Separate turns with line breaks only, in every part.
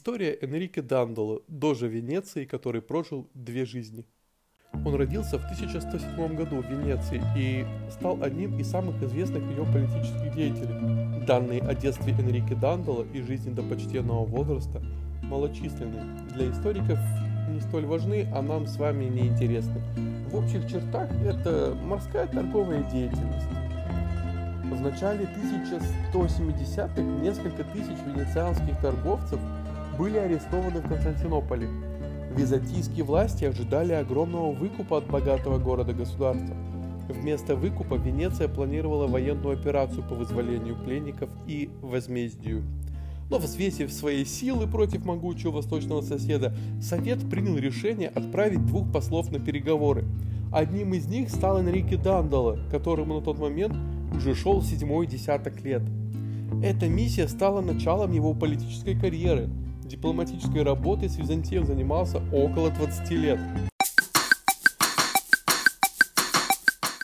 История Энрике Дандоло, дожа Венеции, который прожил две жизни. Он родился в 1107 году в Венеции и стал одним из самых известных ее политических деятелей. Данные о детстве Энрике Дандоло и жизни до почтенного возраста малочисленны. Для историков не столь важны, а нам с вами не интересны. В общих чертах это морская торговая деятельность. В начале 1170-х несколько тысяч венецианских торговцев были арестованы в Константинополе. Византийские власти ожидали огромного выкупа от богатого города-государства. Вместо выкупа Венеция планировала военную операцию по вызволению пленников и возмездию. Но взвесив свои силы против могучего восточного соседа, Совет принял решение отправить двух послов на переговоры. Одним из них стал Энрике Дандало, которому на тот момент уже шел седьмой десяток лет. Эта миссия стала началом его политической карьеры. Дипломатической работой с Византией занимался около 20 лет.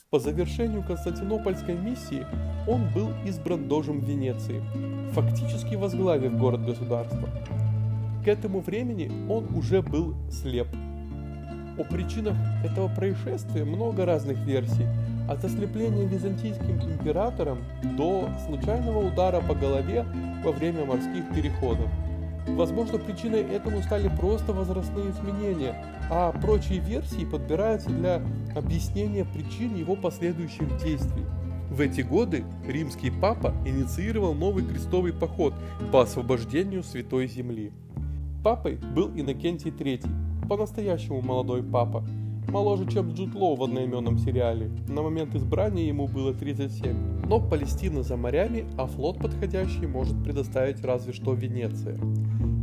По завершению Константинопольской миссии он был избран дожем Венеции, фактически возглавив город-государство. К этому времени он уже был слеп. О причинах этого происшествия много разных версий, от ослепления византийским императором до случайного удара по голове во время морских переходов. Возможно, причиной этому стали просто возрастные изменения, а прочие версии подбираются для объяснения причин его последующих действий. В эти годы римский папа инициировал новый крестовый поход по освобождению Святой Земли. Папой был Иннокентий III, по-настоящему молодой папа, моложе, чем Джуд Лоу в одноименном сериале. На момент избрания ему было 37. Но Палестина за морями, а флот подходящий может предоставить разве что Венеция.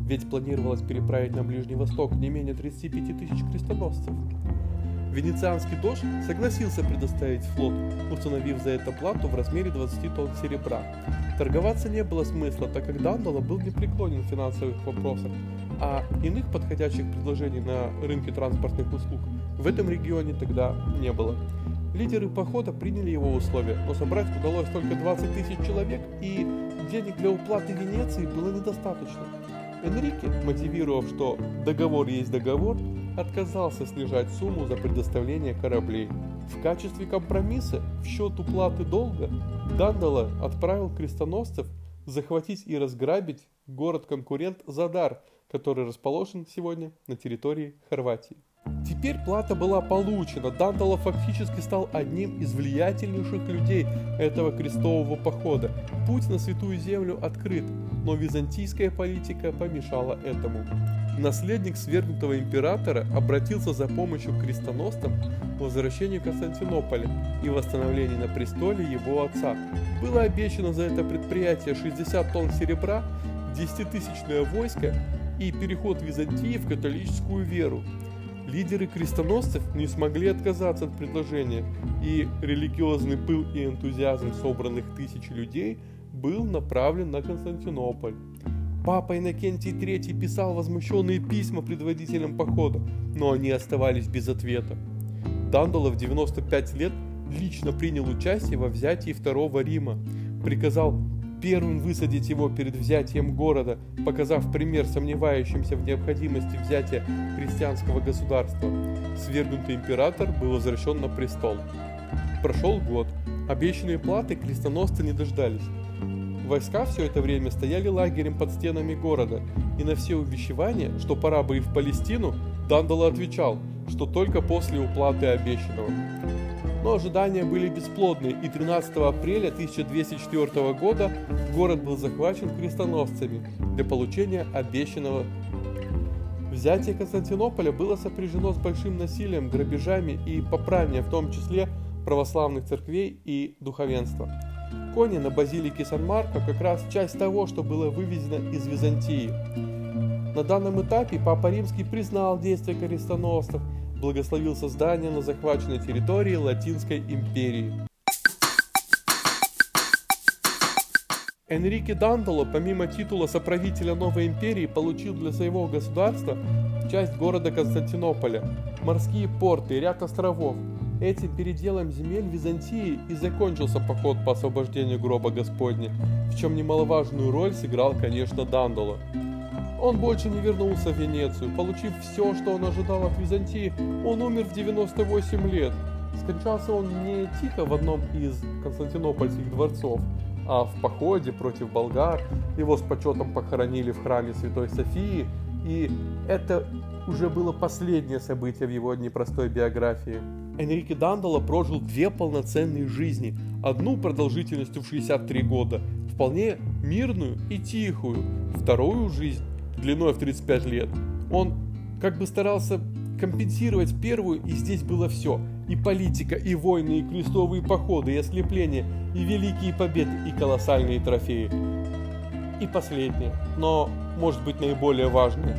Ведь планировалось переправить на Ближний Восток не менее 35 тысяч крестоносцев. Венецианский дождь согласился предоставить флот, установив за это плату в размере 20 тонн серебра. Торговаться не было смысла, так как Дандала был непреклонен в финансовых вопросах, а иных подходящих предложений на рынке транспортных услуг в этом регионе тогда не было. Лидеры похода приняли его условия, но собрать удалось только 20 тысяч человек, и денег для уплаты Венеции было недостаточно. Энрике, мотивировав, что договор есть договор, отказался снижать сумму за предоставление кораблей. В качестве компромисса в счет уплаты долга Дандала отправил крестоносцев захватить и разграбить город-конкурент Задар, который расположен сегодня на территории Хорватии. Теперь плата была получена, Дандала фактически стал одним из влиятельнейших людей этого крестового похода. Путь на Святую Землю открыт, но византийская политика помешала этому. Наследник свергнутого императора обратился за помощью к крестоносцам к возвращению Константинополя и восстановлению на престоле его отца. Было обещано за это предприятие 60 тонн серебра, 10-тысячное войско и переход Византии в католическую веру. Лидеры крестоносцев не смогли отказаться от предложения, и религиозный пыл и энтузиазм собранных тысяч людей был направлен на Константинополь. Папа Иннокентий III писал возмущенные письма предводителям похода, но они оставались без ответа. Дандала в 95 лет лично принял участие во взятии Второго Рима, приказал первым высадить его перед взятием города, показав пример сомневающимся в необходимости взятия христианского государства. Свергнутый император был возвращен на престол. Прошел год. Обещанные платы крестоносцы не дождались. Войска все это время стояли лагерем под стенами города, и на все увещевания, что пора бы и в Палестину, Дандала отвечал, что только после уплаты обещанного. Но ожидания были бесплодны, и 13 апреля 1204 года город был захвачен крестоносцами для получения обещанного. Взятие Константинополя было сопряжено с большим насилием, грабежами и поправлением, в том числе православных церквей и духовенства. Кони на базилике Сан-Марко как раз часть того, что было вывезено из Византии. На данном этапе Папа Римский признал действия крестоносцев благословил создание на захваченной территории Латинской империи. Энрике Дандало, помимо титула соправителя новой империи, получил для своего государства часть города Константинополя, морские порты и ряд островов. Этим переделом земель Византии и закончился поход по освобождению гроба Господня, в чем немаловажную роль сыграл, конечно, Дандало. Он больше не вернулся в Венецию. Получив все, что он ожидал от Византии, он умер в 98 лет. Скончался он не тихо в одном из константинопольских дворцов, а в походе против болгар. Его с почетом похоронили в храме Святой Софии, и это уже было последнее событие в его непростой биографии. Энрике Дандала прожил две полноценные жизни, одну продолжительностью в 63 года, вполне мирную и тихую, вторую жизнь длиной в 35 лет. Он как бы старался компенсировать первую, и здесь было все. И политика, и войны, и крестовые походы, и ослепления, и великие победы, и колоссальные трофеи. И последнее, но может быть наиболее важное.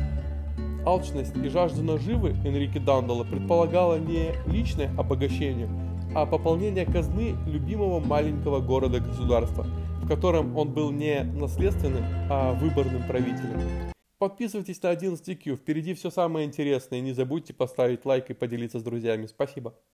Алчность и жажда наживы Энрике Дандала предполагала не личное обогащение, а пополнение казны любимого маленького города-государства, в котором он был не наследственным, а выборным правителем. Подписывайтесь на 11Q, впереди все самое интересное, не забудьте поставить лайк и поделиться с друзьями. Спасибо.